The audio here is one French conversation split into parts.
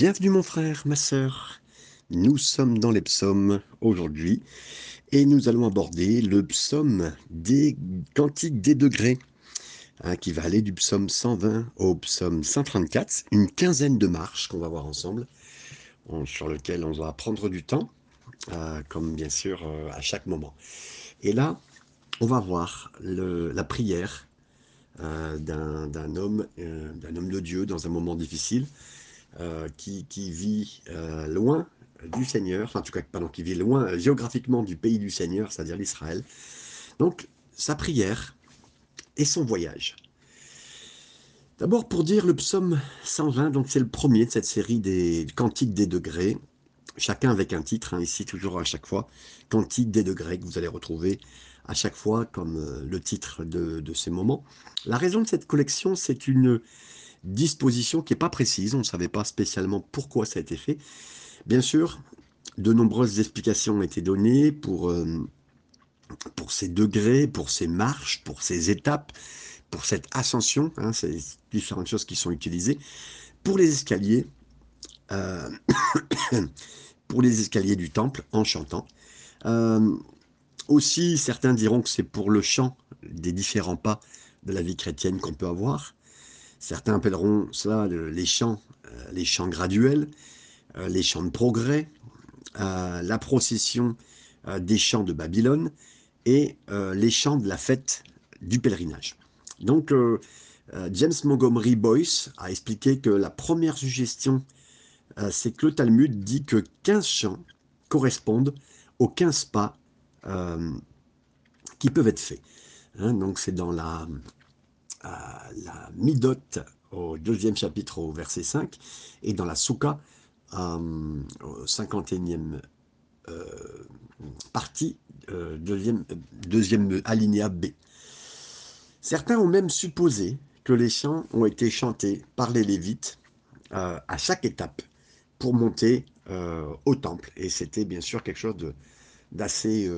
Bienvenue mon frère, ma sœur. Nous sommes dans les psaumes aujourd'hui et nous allons aborder le psaume des cantiques des degrés hein, qui va aller du psaume 120 au psaume 134, une quinzaine de marches qu'on va voir ensemble, sur lequel on va prendre du temps, euh, comme bien sûr euh, à chaque moment. Et là, on va voir la prière euh, d'un homme, d'un homme de Dieu dans un moment difficile. Euh, qui, vit euh, loin du Seigneur, enfin en tout cas, pardon, qui vit loin euh, géographiquement du pays du Seigneur, c'est-à-dire l'Israël. Donc, sa prière et son voyage. D'abord, pour dire le psaume 120, donc c'est le premier de cette série des cantiques des degrés, chacun avec un titre, hein, ici toujours à chaque fois, cantique des degrés que vous allez retrouver à chaque fois comme le titre de, de ces moments. La raison de cette collection, c'est une disposition qui n'est pas précise, on ne savait pas spécialement pourquoi ça a été fait. Bien sûr, de nombreuses explications ont été données pour, euh, pour ces degrés, pour ces marches, pour ces étapes, pour cette ascension, hein, ces différentes choses qui sont utilisées. Pour les escaliers, euh, pour les escaliers du temple en chantant. Euh, aussi, certains diront que c'est pour le chant des différents pas de la vie chrétienne qu'on peut avoir. Certains appelleront cela les chants, euh, les chants graduels, euh, les chants de progrès, euh, la procession des chants de Babylone et les chants de la fête du pèlerinage. Donc, James Montgomery Boyce a expliqué que la première suggestion, c'est que le Talmud dit que 15 chants correspondent aux 15 pas qui peuvent être faits. Hein, donc, c'est dans la la Midot au deuxième chapitre au verset 5 et dans la Souka euh, au 51e euh, partie, euh, deuxième, deuxième alinéa B. Certains ont même supposé que les chants ont été chantés par les Lévites à chaque étape pour monter au temple. Et c'était bien sûr quelque chose d'assez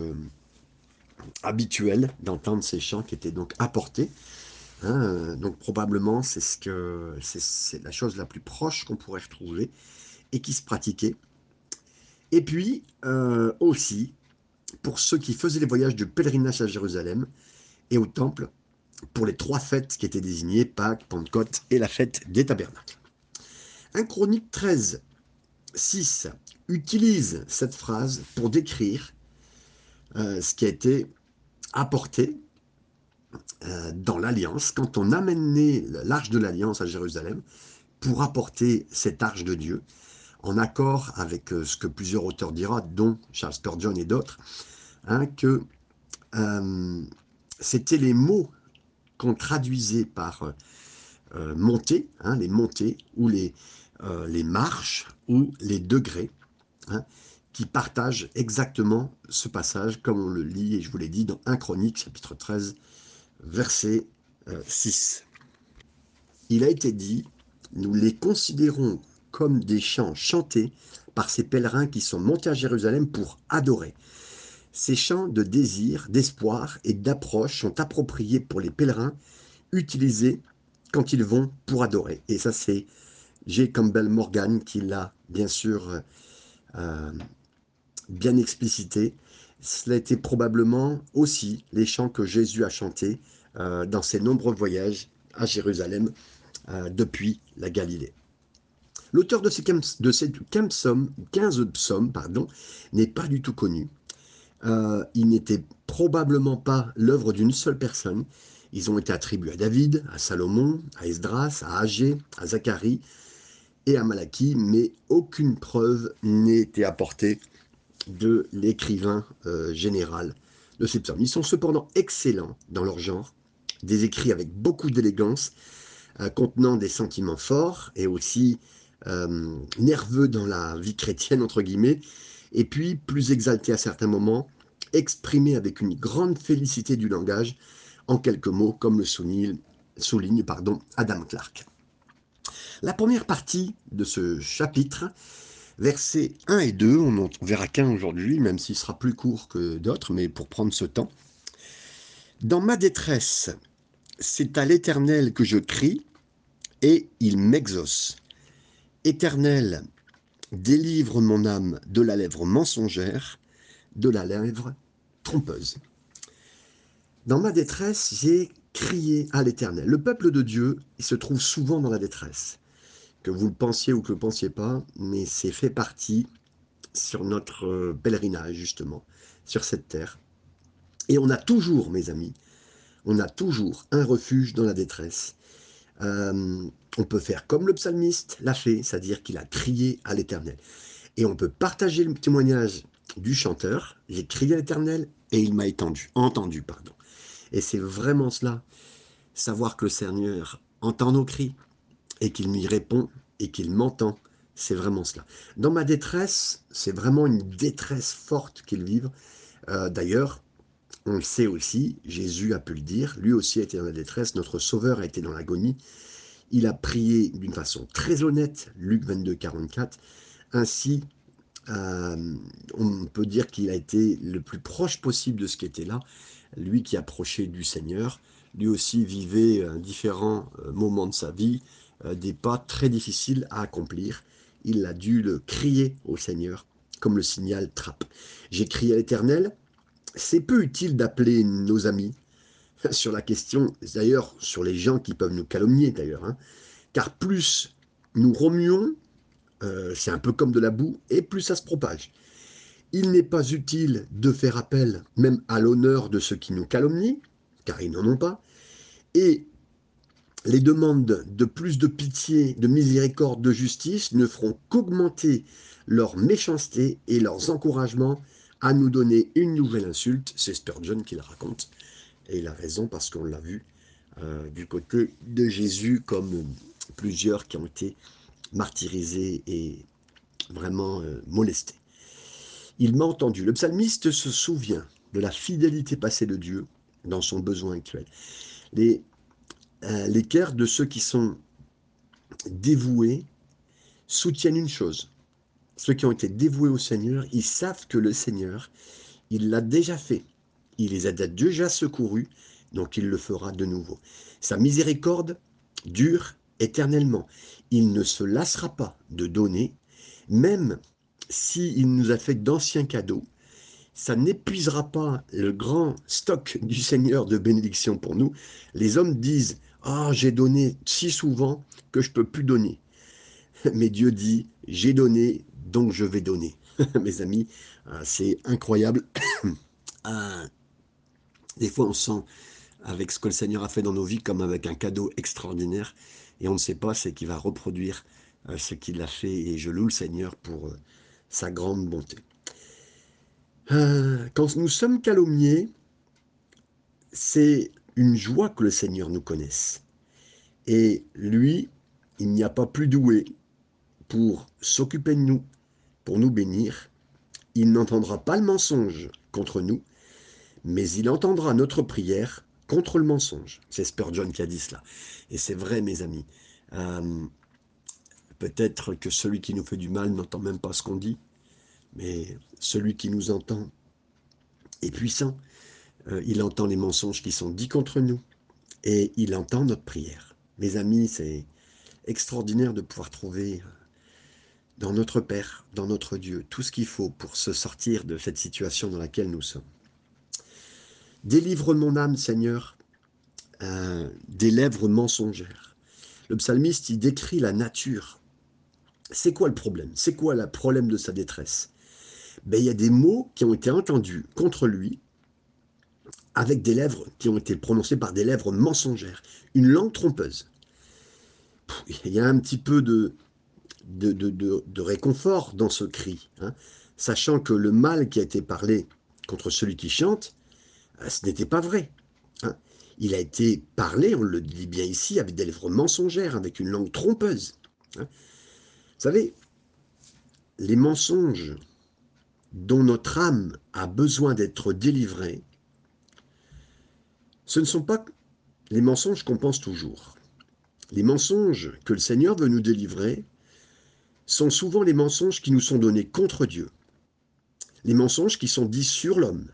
habituel d'entendre ces chants qui étaient donc apportés Hein, euh, donc probablement c'est ce que c'est la chose la plus proche qu'on pourrait retrouver et qui se pratiquait. Et puis euh, aussi pour ceux qui faisaient les voyages de pèlerinage à Jérusalem et au temple pour les trois fêtes qui étaient désignées, Pâques, Pentecôte et la fête des tabernacles. Un chronique 13, 6 utilise cette phrase pour décrire euh, ce qui a été apporté dans l'Alliance, quand on amenait l'arche de l'Alliance à Jérusalem pour apporter cette arche de Dieu, en accord avec euh, ce que plusieurs auteurs diront, dont Charles Spurgeon et d'autres, hein, que euh, c'était les mots qu'on traduisait par montée, hein, les montées, ou les, les marches, ou les degrés, hein, qui partagent exactement ce passage, comme on le lit, et je vous l'ai dit, dans 1 Chronique, chapitre 13, verset 6. Euh, Il a été dit, nous les considérons comme des chants chantés par ces pèlerins qui sont montés à Jérusalem pour adorer. Ces chants de désir, d'espoir et d'approche sont appropriés pour les pèlerins, utilisés quand ils vont pour adorer. Et ça, c'est J. Campbell Morgan qui l'a bien sûr euh, bien explicité cela était probablement aussi les chants que Jésus a chantés euh, dans ses nombreux voyages à Jérusalem euh, depuis la Galilée. L'auteur de ces, de ces 15 psaumes, n'est pas du tout connu. Euh, il n'était probablement pas l'œuvre d'une seule personne. Ils ont été attribués à David, à Salomon, à Esdras, à Agé, à Zacharie et à Malachie, mais aucune preuve été apportée de l'écrivain euh, général de ces psaumes. Ils sont cependant excellents dans leur genre, des écrits avec beaucoup d'élégance, euh, contenant des sentiments forts et aussi euh, nerveux dans la vie chrétienne, entre guillemets, et puis plus exaltés à certains moments, exprimés avec une grande félicité du langage, en quelques mots, comme le souligne, pardon, Adam Clark. La première partie de ce chapitre Versets 1 et 2, on n'en verra qu'un aujourd'hui, même s'il sera plus court que d'autres, mais pour prendre ce temps. Dans ma détresse, c'est à l'Éternel que je crie, et il m'exauce. Éternel, Délivre mon âme de la lèvre mensongère, de la lèvre trompeuse. Dans ma détresse, j'ai crié à l'Éternel. Le peuple de Dieu, se trouve souvent dans la détresse. Que vous le pensiez ou que vous ne le pensiez pas, mais c'est fait partie sur notre euh, pèlerinage, justement, sur cette terre. Et on a toujours, mes amis, on a toujours un refuge dans la détresse. Euh, on peut faire comme le psalmiste l'a fait, c'est-à-dire qu'il a crié à l'Éternel. Et on peut partager le témoignage du chanteur. J'ai crié à l'Éternel et il m'a entendu, entendu, pardon. Et c'est vraiment cela, savoir que le Seigneur entend nos cris et qu'il m'y répond et qu'il m'entend. C'est vraiment cela. Dans ma détresse, c'est vraiment une détresse forte qu'il vive. Euh, d'ailleurs, on le sait aussi, Jésus a pu le dire, lui aussi a été dans la détresse, notre Sauveur a été dans l'agonie. Il a prié d'une façon très honnête, Luc 22, 44. Ainsi, euh, on peut dire qu'il a été le plus proche possible de ce qui était là, lui qui approchait du Seigneur. Lui aussi vivait euh, différents euh, moments de sa vie, des pas très difficiles à accomplir. Il a dû le crier au Seigneur, comme le signal trappe. J'ai crié à l'Éternel, c'est peu utile d'appeler nos amis sur la question, d'ailleurs sur les gens qui peuvent nous calomnier d'ailleurs, hein. car plus nous remuons, euh, c'est un peu comme de la boue, et plus ça se propage. Il n'est pas utile de faire appel même à l'honneur de ceux qui nous calomnient, car ils n'en ont pas, et les demandes de plus de pitié, de miséricorde, de justice ne feront qu'augmenter leur méchanceté et leurs encouragements à nous donner une nouvelle insulte. C'est Spurgeon qui la raconte. Et il a raison parce qu'on l'a vu euh, du côté de Jésus comme plusieurs qui ont été martyrisés et vraiment euh, molestés. Il m'a entendu. Le psalmiste se souvient de la fidélité passée de Dieu dans son besoin actuel. Les, euh, les cœurs de ceux qui sont dévoués soutiennent une chose, ceux qui ont été dévoués au Seigneur, ils savent que le Seigneur, il l'a déjà fait. Il les a déjà secourus, donc il le fera de nouveau. Sa miséricorde dure éternellement. Il ne se lassera pas de donner, même s'il nous a fait d'anciens cadeaux. Ça n'épuisera pas le grand stock du Seigneur de bénédiction pour nous. Les hommes disent Ah, j'ai donné si souvent que je ne peux plus donner. Mais Dieu dit J'ai donné, donc je vais donner. Mes amis, euh, c'est incroyable. Euh, des fois, on sent avec ce que le Seigneur a fait dans nos vies comme avec un cadeau extraordinaire et on ne sait pas, c'est qu'il va reproduire euh, ce qu'il a fait et je loue le Seigneur pour sa grande bonté. quand nous sommes calomniés, c'est une joie que le Seigneur nous connaisse. Et lui, il n'y a pas plus doué pour s'occuper de nous, pour nous bénir, il n'entendra pas le mensonge contre nous, mais il entendra notre prière contre le mensonge. C'est Spurgeon qui a dit cela. Et c'est vrai, mes amis. Euh, peut-être que celui qui nous fait du mal n'entend même pas ce qu'on dit, mais celui qui nous entend est puissant. Euh, il entend les mensonges qui sont dits contre nous et il entend notre prière. Mes amis, c'est extraordinaire de pouvoir trouver dans notre Père, dans notre Dieu, tout ce qu'il faut pour se sortir de cette situation dans laquelle nous sommes. Délivre mon âme, Seigneur, euh, des lèvres mensongères. Le psalmiste, il décrit la nature. C'est quoi le problème? C'est quoi le problème de sa détresse? Ben, Il y a des mots qui ont été entendus contre lui avec des lèvres qui ont été prononcées par des lèvres mensongères, une langue trompeuse. Il y a un petit peu de, de, réconfort dans ce cri, hein, sachant que le mal qui a été parlé contre celui qui chante, euh, ce n'était pas vrai. Hein. Il a été parlé, on le dit bien ici, avec des lèvres mensongères, avec une langue trompeuse. Hein. Vous savez, les mensonges dont notre âme a besoin d'être délivrée, ce ne sont pas les mensonges qu'on pense toujours. Les mensonges que le Seigneur veut nous délivrer, sont souvent les mensonges qui nous sont donnés contre Dieu, les mensonges qui sont dits sur l'homme,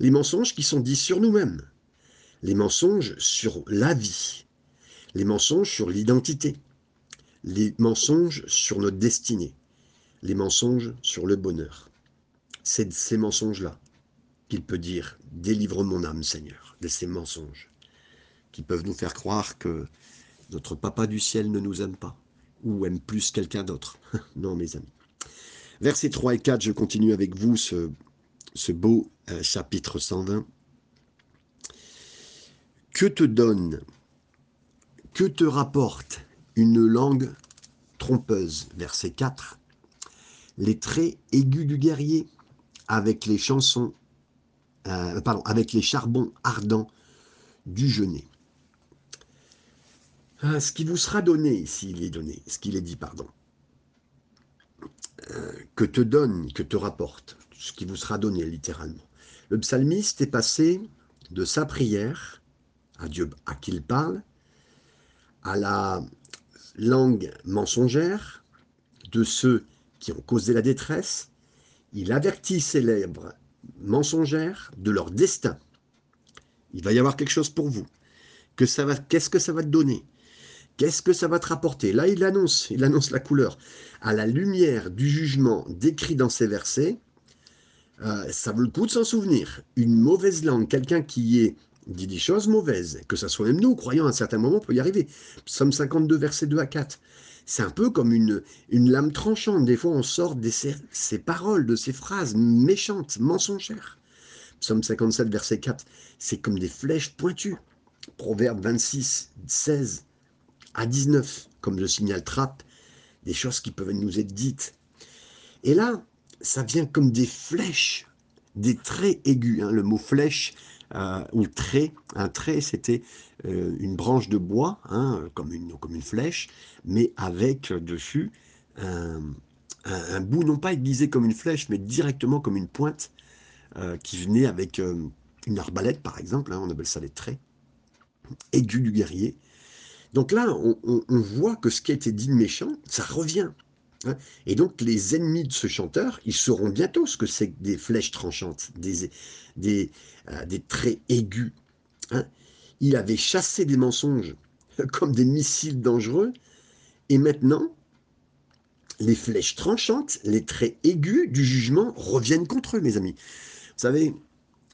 les mensonges qui sont dits sur nous-mêmes, les mensonges sur la vie, les mensonges sur l'identité, les mensonges sur notre destinée. les mensonges sur le bonheur. C'est ces mensonges-là qu'il peut dire « Délivre mon âme, Seigneur », de ces mensonges qui peuvent nous faire croire que notre Papa du ciel ne nous aime pas ou aime plus quelqu'un d'autre. non, mes amis. Versets 3 et 4, je continue avec vous ce, beau euh, chapitre 120. Que te donne, que te rapporte une langue trompeuse? Verset 4. Les traits aigus du guerrier avec les chansons, euh, pardon, avec les charbons ardents du jeûner. Ah, ce qui vous sera donné, s'il est donné, ce qu'il est dit, pardon, euh, que te donne, que te rapporte, ce qui vous sera donné littéralement. Le psalmiste est passé de sa prière à Dieu à qui il parle, à la langue mensongère de ceux qui ont causé la détresse. Il avertit ses lèvres mensongères de leur destin. Il va y avoir quelque chose pour vous. Ça qu'est-ce que ça va te donner? Qu'est-ce que ça va te rapporter? Là, il annonce, il annonce la couleur. À la lumière du jugement décrit dans ces versets, euh, ça vaut le coup de s'en souvenir. Une mauvaise langue, quelqu'un qui dit des choses mauvaises, que ce soit même nous, croyant à un certain moment, peut y arriver. Psaume 52, verset 2 à 4. C'est un peu comme une, lame tranchante. Des fois, on sort de ces, ces paroles, de ces phrases méchantes, mensongères. Psaume 57, verset 4. C'est comme des flèches pointues. Proverbe 26, 16 à 19, comme le signal trappe, des choses qui peuvent nous être dites. Et là, ça vient comme des flèches, des traits aigus. Hein. Le mot flèche euh, ou trait, un trait, c'était euh, une branche de bois, hein, comme, une, flèche, mais avec dessus un, bout, non pas aiguisé comme une flèche, mais directement comme une pointe, euh, qui venait avec une arbalète, par exemple, hein, on appelle ça les traits, aigus du guerrier, donc là, on, voit que ce qui a été dit de méchant, ça revient. Hein. Et donc les ennemis de ce chanteur, ils sauront bientôt ce que c'est des flèches tranchantes, des, des, euh, traits aigus. Hein. Il avait chassé des mensonges comme des missiles dangereux, et maintenant, les flèches tranchantes, les traits aigus du jugement reviennent contre eux, mes amis. Vous savez,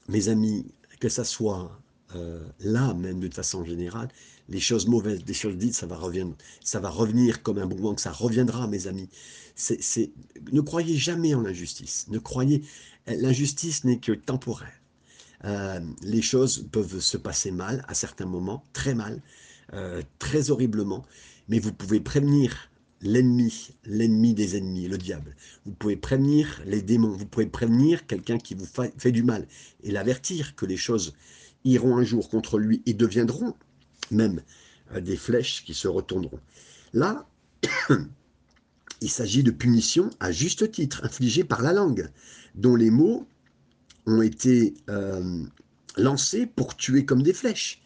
mes amis, que ça soit euh, là même de façon générale, les choses mauvaises, les choses dites, ça va revenir, ça va revenir comme un boomerang, ça reviendra, mes amis. Ne croyez jamais en l'injustice. Ne croyez, l'injustice n'est que temporaire. Euh, les choses peuvent se passer mal à certains moments, très mal, euh, très horriblement, mais vous pouvez prévenir l'ennemi, l'ennemi des ennemis, le diable. Vous pouvez prévenir les démons, vous pouvez prévenir quelqu'un qui vous fait du mal et l'avertir que les choses iront un jour contre lui et deviendront même euh, des flèches qui se retourneront. Là, il s'agit de punitions à juste titre, infligées par la langue, dont les mots ont été euh, lancés pour tuer comme des flèches,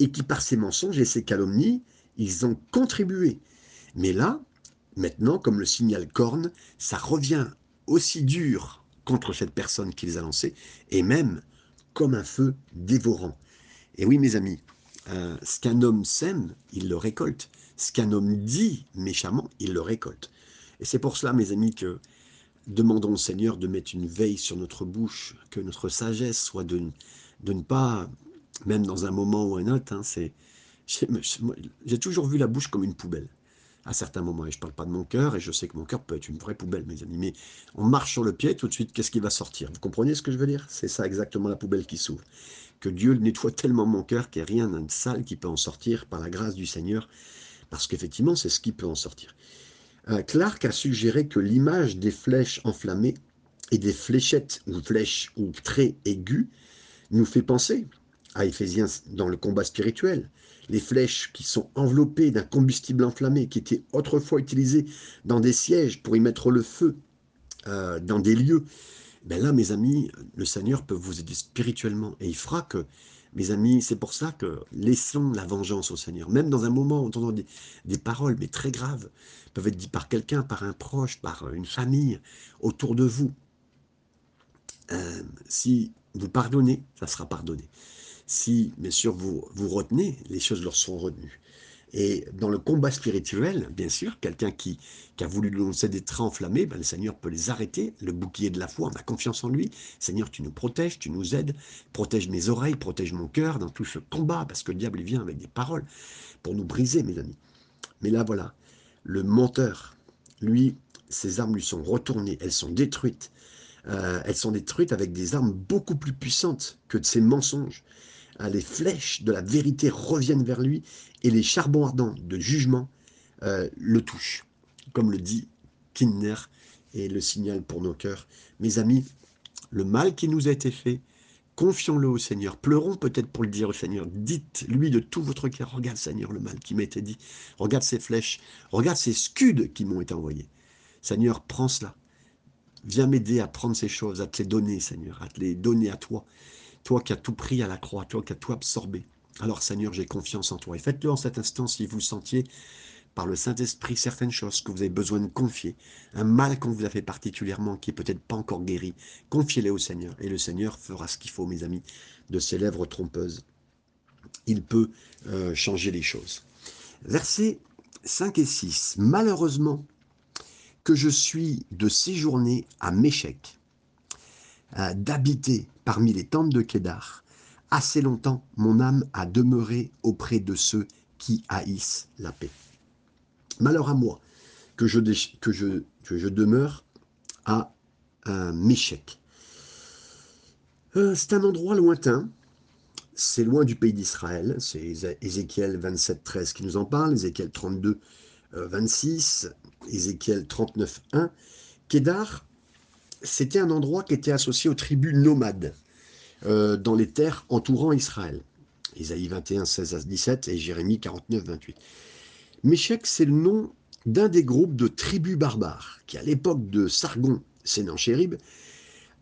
et qui par ces mensonges et ces calomnies, ils ont contribué. Mais là, maintenant, comme le signal corne, ça revient aussi dur contre cette personne qui les a lancés, et même comme un feu dévorant. Et oui, mes amis, ce qu'un homme sème, il le récolte. Ce qu'un homme dit méchamment, il le récolte. Et c'est pour cela, mes amis, que demandons au Seigneur de mettre une veille sur notre bouche, que notre sagesse soit de, de ne pas, même dans un moment ou un autre, hein, c'est, j'ai toujours vu la bouche comme une poubelle à certains moments. Et je ne parle pas de mon cœur, et je sais que mon cœur peut être une vraie poubelle, mes amis. Mais on marche sur le pied, tout de suite, qu'est-ce qui va sortir? Vous comprenez ce que je veux dire? C'est ça exactement la poubelle qui s'ouvre que Dieu nettoie tellement mon cœur qu'il n'y a rien de sale qui peut en sortir par la grâce du Seigneur, parce qu'effectivement, c'est ce qui peut en sortir. Euh, Clark a suggéré que l'image des flèches enflammées et des fléchettes ou flèches ou traits aigus nous fait penser à Éphésiens dans le combat spirituel. Les flèches qui sont enveloppées d'un combustible enflammé qui était autrefois utilisé dans des sièges pour y mettre le feu, euh, dans des lieux ben là, mes amis, le Seigneur peut vous aider spirituellement et il fera que, mes amis, c'est pour ça que laissons la vengeance au Seigneur. Même dans un moment où on entend des, des paroles, mais très graves, peuvent être dites par quelqu'un, par un proche, par une famille, autour de vous. Euh, si vous pardonnez, ça sera pardonné. Si, bien sûr, vous, vous retenez, les choses leur seront retenues. Et dans le combat spirituel, bien sûr, quelqu'un qui, a voulu lancer des traits enflammés, ben, le Seigneur peut les arrêter. Le bouclier de la foi, on a confiance en lui. Seigneur, tu nous protèges, tu nous aides, protège mes oreilles, protège mon cœur dans tout ce combat, parce que le diable vient avec des paroles pour nous briser, mes amis. Mais là, voilà, le menteur, lui, ses armes lui sont retournées, elles sont détruites. Euh, elles sont détruites avec des armes beaucoup plus puissantes que de ses mensonges. Euh, les flèches de la vérité reviennent vers lui et les charbons ardents de jugement euh, le touchent. Comme le dit Kinner et le signal pour nos cœurs. Mes amis, le mal qui nous a été fait, confions-le au Seigneur. Pleurons peut-être pour le dire au Seigneur. Dites-lui de tout votre cœur, regarde Seigneur le mal qui m'a été dit. Regarde ces flèches, regarde ces scuds qui m'ont été envoyés. Seigneur, prends cela. Viens m'aider à prendre ces choses, à te les donner, Seigneur, à te les donner à toi. Toi qui as tout pris à la croix, toi qui as tout absorbé. Alors, Seigneur, j'ai confiance en toi. Et faites-le en cet instant si vous sentiez par le Saint-Esprit certaines choses que vous avez besoin de confier, un mal qu'on vous a fait particulièrement, qui est peut-être pas encore guéri, confiez-les au Seigneur. Et le Seigneur fera ce qu'il faut, mes amis, de ses lèvres trompeuses. Il peut euh, changer les choses. Versets 5 et 6. Malheureusement, que je suis de séjourner à Méchec, d'habiter parmi les tentes de Kédar. Assez longtemps, mon âme a demeuré auprès de ceux qui haïssent la paix. Malheur à moi que je, que je, je demeure à euh, Méchec. Euh, c'est un endroit lointain, c'est loin du pays d'Israël, c'est Ézéchiel 27, 13 qui nous en parle, Ézéchiel 32, 26, Ézéchiel 39, 1, Kédar, c'était un endroit qui était associé aux tribus nomades euh, dans les terres entourant Israël. Isaïe 21, 16 à 17 et Jérémie 49, 28. Méchec, c'est le nom d'un des groupes de tribus barbares qui, à l'époque de Sargon Sénanchérib,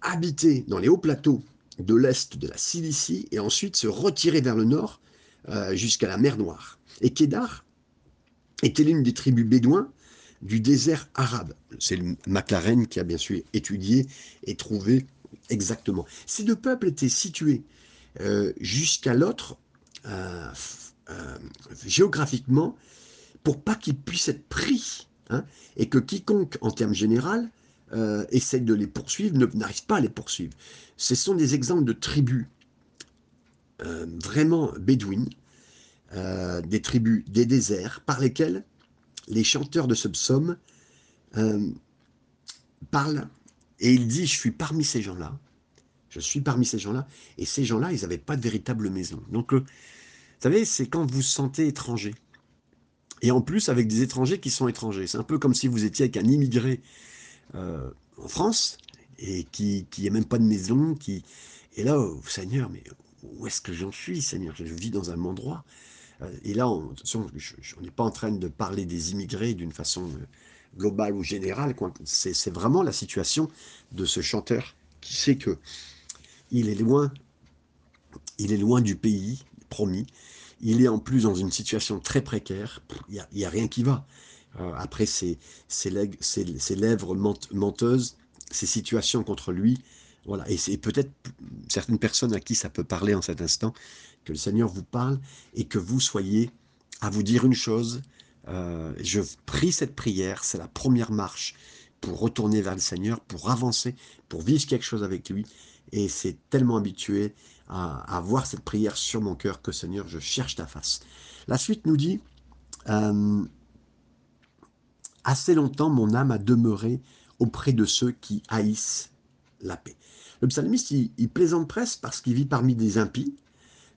habitaient dans les hauts plateaux de l'est de la Cilicie et ensuite se retiraient vers le nord euh, jusqu'à la mer Noire. Et Kédar était l'une des tribus bédouins du désert arabe. C'est McLaren qui a bien sûr étudié et trouvé exactement. Ces deux peuples étaient situés euh, jusqu'à l'autre euh, euh, géographiquement pour pas qu'ils puissent être pris hein, et que quiconque, en termes généraux, essaye de les poursuivre n'arrive pas à les poursuivre. Ce sont des exemples de tribus vraiment bédouines, des tribus des déserts par lesquelles les chanteurs de ce psaume euh, parlent et il dit, je suis parmi ces gens-là, je suis parmi ces gens-là, et ces gens-là, ils n'avaient pas de véritable maison. Donc, vous savez, c'est quand vous vous sentez étranger. Et en plus, avec des étrangers qui sont étrangers. C'est un peu comme si vous étiez avec un immigré euh, en France, et qui n'a même pas de maison, qui... Et là, oh, Seigneur, mais où est-ce que j'en suis, Seigneur? Je vis dans un endroit et là, on n'est pas en train de parler des immigrés d'une façon euh, globale ou générale. C'est vraiment la situation de ce chanteur qui sait que il est loin, il est loin du pays promis. Il est en plus dans une situation très précaire. Il n'y a, rien qui va. Euh, après ses, lèvres menteuses, ses situations contre lui, voilà. Et c'est peut-être certaines personnes à qui ça peut parler en cet instant que le Seigneur vous parle et que vous soyez à vous dire une chose. Euh, je prie cette prière, c'est la première marche pour retourner vers le Seigneur, pour avancer, pour vivre quelque chose avec lui. Et c'est tellement habitué à, avoir cette prière sur mon cœur que Seigneur, je cherche ta face. La suite nous dit, euh, assez longtemps mon âme a demeuré auprès de ceux qui haïssent la paix. Le psalmiste, il plaisante presque parce qu'il vit parmi des impies,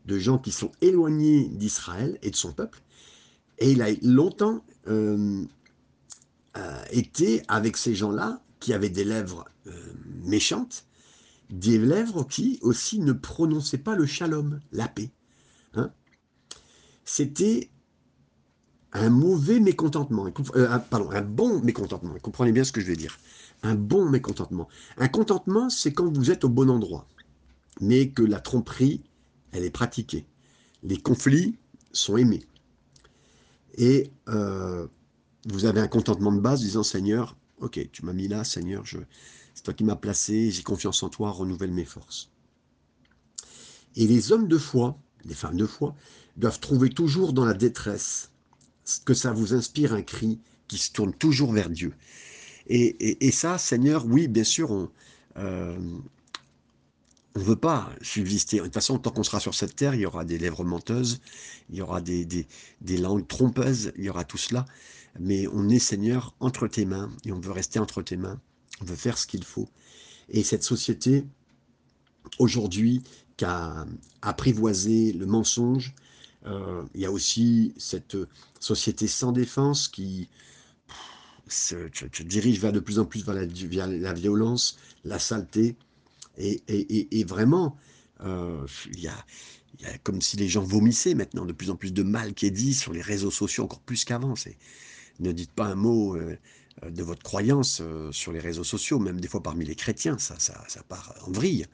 de gens qui sont éloignés d'Israël et de son peuple. Et il a longtemps euh, euh, été avec ces gens-là qui avaient des lèvres euh, méchantes, des lèvres qui aussi ne prononçaient pas le shalom, la paix. Hein. C'était un mauvais mécontentement, pardon, un bon mécontentement. Comprenez bien ce que je veux dire. Un bon mécontentement. Un contentement, c'est quand vous êtes au bon endroit, mais que la tromperie elle est pratiquée. Les conflits sont aimés. Et euh, vous avez un contentement de base disant Seigneur, ok, tu m'as mis là, Seigneur, c'est toi qui m'as placé, j'ai confiance en toi, renouvelle mes forces. Et les hommes de foi, les femmes de foi, doivent trouver toujours dans la détresse que ça vous inspire un cri qui se tourne toujours vers Dieu. Et, ça, Seigneur, oui, bien sûr, on euh, ne veut pas subsister. De toute façon, tant qu'on sera sur cette terre, il y aura des lèvres menteuses, il y aura des, langues trompeuses, il y aura tout cela. Mais on est, Seigneur, entre tes mains, et on veut rester entre tes mains. On veut faire ce qu'il faut. Et cette société, aujourd'hui, qui a apprivoisé le mensonge, euh, il y a aussi cette société sans défense qui se, dirige vers de plus en plus vers la, violence, la saleté. Et, vraiment, euh, il, y a, comme si les gens vomissaient maintenant, de plus en plus de mal qui est dit sur les réseaux sociaux, encore plus qu'avant. Ne dites pas un mot euh, de votre croyance sur les réseaux sociaux, même des fois parmi les chrétiens, ça, part en vrille.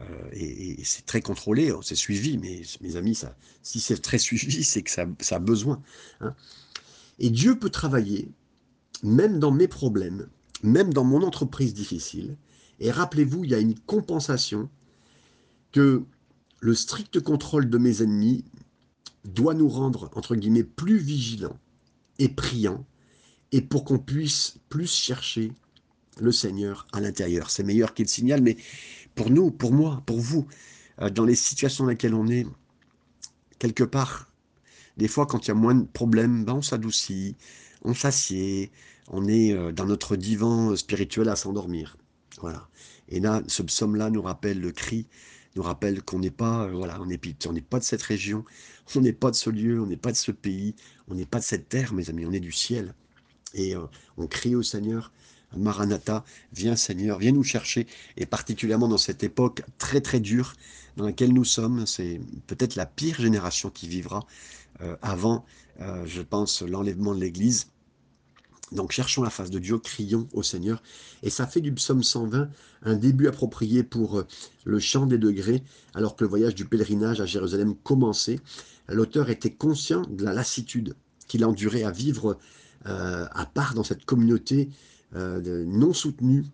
Euh, et, c'est très contrôlé, c'est suivi, mais mes amis, si c'est très suivi, c'est que ça, a besoin. Hein. Et Dieu peut travailler, même dans mes problèmes, même dans mon entreprise difficile. Et rappelez-vous, il y a une compensation que le strict contrôle de mes ennemis doit nous rendre, entre guillemets, plus vigilants et priants, et pour qu'on puisse plus chercher le Seigneur à l'intérieur. C'est meilleur qu'il signale, mais pour nous, pour moi, pour vous, euh, dans les situations dans lesquelles on est, quelque part, des fois, quand il y a moins de problèmes, ben, on s'adoucit, on s'assied, on est euh, dans notre divan spirituel à s'endormir. Voilà. Et là, ce psaume-là nous rappelle le cri, nous rappelle qu'on n'est pas, euh, voilà, on n'est on pas de cette région, on n'est pas de ce lieu, on n'est pas de ce pays, on n'est pas de cette terre, mes amis, on est du ciel. Et on crie au Seigneur, Maranatha, viens Seigneur, viens nous chercher, et particulièrement dans cette époque très très dure dans laquelle nous sommes, c'est peut-être la pire génération qui vivra euh, avant, euh, je pense, l'enlèvement de l'Église. Donc cherchons la face de Dieu, crions au Seigneur. Et ça fait du psaume 120 un début approprié pour euh, le chant des degrés, alors que le voyage du pèlerinage à Jérusalem commençait. L'auteur était conscient de la lassitude qu'il endurait à vivre à part dans cette communauté euh, non soutenu,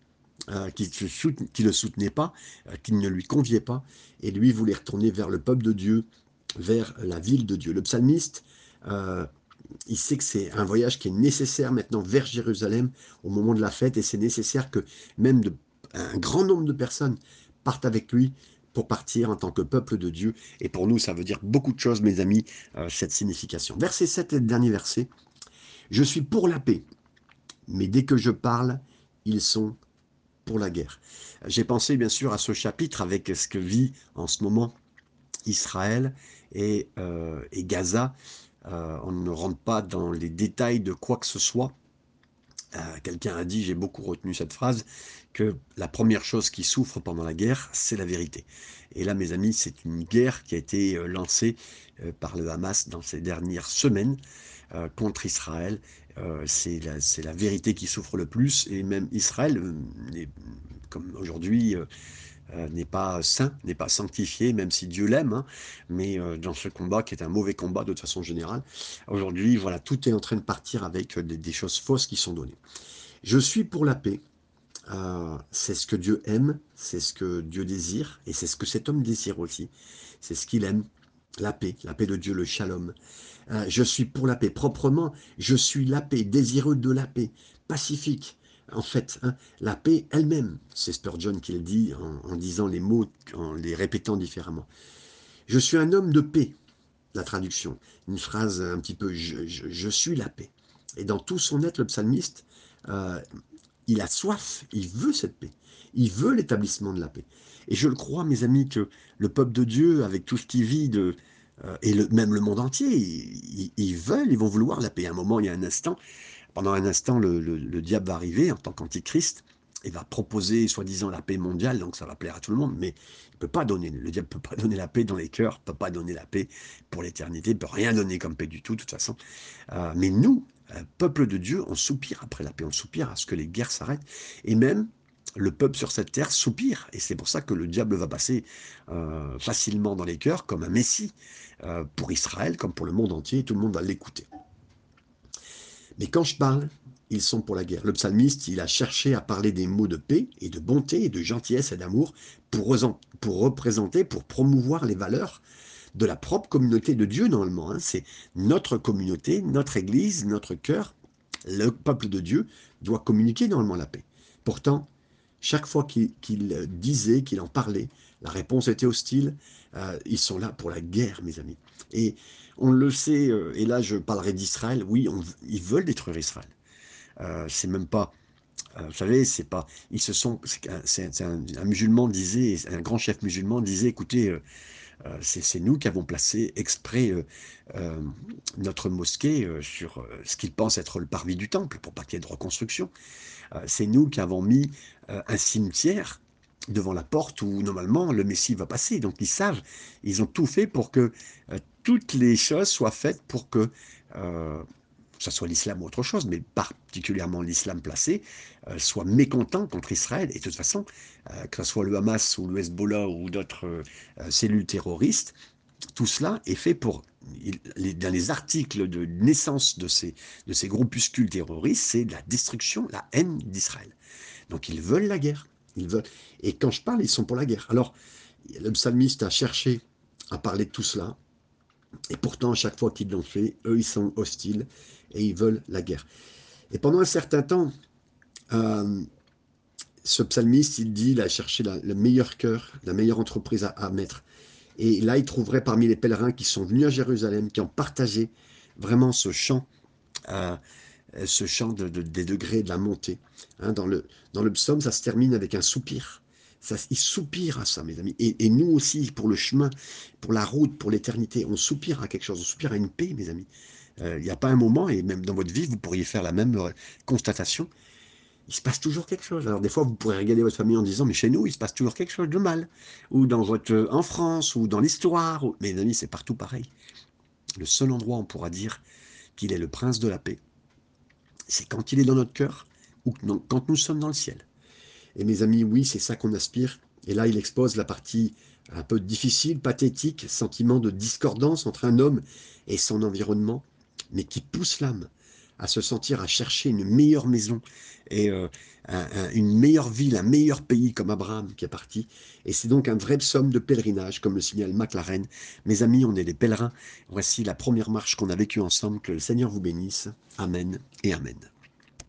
euh, qui ne le soutenait pas, euh, qui ne lui conviait pas, et lui voulait retourner vers le peuple de Dieu, vers la ville de Dieu. Le psalmiste, il sait que c'est un voyage qui est nécessaire maintenant vers Jérusalem au moment de la fête, et c'est nécessaire que même un grand nombre de personnes partent avec lui pour partir en tant que peuple de Dieu. Et pour nous, ça veut dire beaucoup de choses, mes amis, cette signification. Verset 7 et le dernier verset. Je suis pour la paix mais dès que je parle, ils sont pour la guerre. J'ai pensé bien sûr à ce chapitre avec ce que vit en ce moment Israël et, euh, Gaza. Euh, on ne rentre pas dans les détails de quoi que ce soit. Euh, quelqu'un a dit, j'ai beaucoup retenu cette phrase, que la première chose qui souffre pendant la guerre, c'est la vérité. Et là, mes amis, c'est une guerre qui a été lancée par le Hamas dans ces dernières semaines contre Israël euh, c'est la, vérité qui souffre le plus, et même Israël, euh, comme aujourd'hui, euh, n'est pas saint, n'est pas sanctifié, même si Dieu l'aime, hein, mais dans ce combat qui est un mauvais combat de toute façon générale, aujourd'hui, voilà, tout est en train de partir avec des, choses fausses qui sont données. Je suis pour la paix, c'est ce que Dieu aime, c'est ce que Dieu désire, et c'est ce que cet homme désire aussi, c'est ce qu'il aime, la paix, la paix de Dieu, le shalom. Euh, je suis pour la paix. Proprement, je suis la paix, désireux de la paix, pacifique. En fait, hein, la paix elle-même, c'est Spurgeon qui le dit en, disant les mots, en les répétant différemment. Je suis un homme de paix, la traduction. Une phrase un petit peu je, suis la paix. Et dans tout son être, le psalmiste, euh, il a soif, il veut cette paix. Il veut l'établissement de la paix. Et je le crois, mes amis, que le peuple de Dieu, avec tout ce qu'il vit de, euh, et même le monde entier, ils, veulent, ils vont vouloir la paix. À un moment, il y a un instant, pendant un instant, le, diable va arriver en tant qu'antichrist et va proposer soi-disant la paix mondiale, donc ça va plaire à tout le monde, mais il peut pas donner, le diable peut pas donner la paix dans les cœurs, peut pas donner la paix pour l'éternité, peut rien donner comme paix du tout, de toute façon. Euh, mais nous, euh, peuple de Dieu, on soupire après la paix, on soupire à ce que les guerres s'arrêtent, et même le peuple sur cette terre soupire. Et c'est pour ça que le diable va passer euh, facilement dans les cœurs comme un messie pour Israël, comme pour le monde entier, et tout le monde va l'écouter. Mais quand je parle, ils sont pour la guerre. Le psalmiste, il a cherché à parler des mots de paix et de bonté et de gentillesse et d'amour pour, représenter, pour promouvoir les valeurs de la propre communauté de Dieu normalement. Hein. C'est notre communauté, notre Église, notre cœur, le peuple de Dieu doit communiquer normalement la paix. Pourtant, chaque fois qu'il disait, qu'il en parlait, la réponse était hostile. Euh, ils sont là pour la guerre, mes amis. Et on le sait, euh, et là je parlerai d'Israël, oui, ils veulent détruire Israël. Euh, c'est même pas, vous savez, c'est pas, ils se sont, c'est un, musulman disait, un grand chef musulman disait, écoutez, c'est nous qui avons placé exprès notre mosquée sur ce qu'ils pensent être le parvis du temple, pour pas qu'il y ait de reconstruction. c'est nous qui avons mis un cimetière devant la porte où normalement le Messie va passer. Donc ils savent, ils ont tout fait pour que euh, toutes les choses soient faites pour que euh, ce soit l'islam ou autre chose, mais particulièrement l'islam placé, euh, soit mécontent contre Israël. Et de toute façon, que ce soit le Hamas ou le Hezbollah ou d'autres cellules terroristes, tout cela est fait pour, dans les articles de naissance de ces, de ces groupuscules terroristes, c'est la destruction, la haine d'Israël. Donc ils veulent la guerre. Ils veulent. Et quand je parle, ils sont pour la guerre. Alors, le psalmiste a cherché à parler de tout cela. Et pourtant, chaque fois qu'ils l'ont fait, eux, ils sont hostiles et ils veulent la guerre. Et pendant un certain temps, euh, ce psalmiste, il dit, il a cherché le meilleur cœur, la meilleure entreprise à, mettre. Et là, il trouverait parmi les pèlerins qui sont venus à Jérusalem, qui ont partagé vraiment ce chant euh, ce chant des degrés de la montée. Hein, dans, le, dans le psaume, ça se termine avec un soupir. Ça, il soupire à ça, mes amis. Et, nous aussi, pour le chemin, pour la route, pour l'éternité, on soupire à quelque chose, on soupire à une paix, mes amis. Euh, il n'y a pas un moment, et même dans votre vie, vous pourriez faire la même euh, constatation. Il se passe toujours quelque chose. Alors des fois, vous pourrez regarder votre famille en disant, mais chez nous, il se passe toujours quelque chose de mal. Ou dans votre, en France, ou dans l'histoire. Mes amis, c'est partout pareil. Le seul endroit où on pourra dire qu'il est le prince de la paix, c'est quand il est dans notre cœur ou quand nous sommes dans le ciel. Et mes amis, oui, c'est ça qu'on aspire. Et là, il expose la partie un peu difficile, pathétique, sentiment de discordance entre un homme et son environnement, mais qui pousse l'âme à se sentir, à chercher une meilleure maison et euh, une meilleure ville, un meilleur pays comme Abraham qui est parti. Et c'est donc un vrai psaume de pèlerinage, comme le signale McLaren. Mes amis, on est des pèlerins. Voici la première marche qu'on a vécue ensemble. Que le Seigneur vous bénisse. Amen et Amen.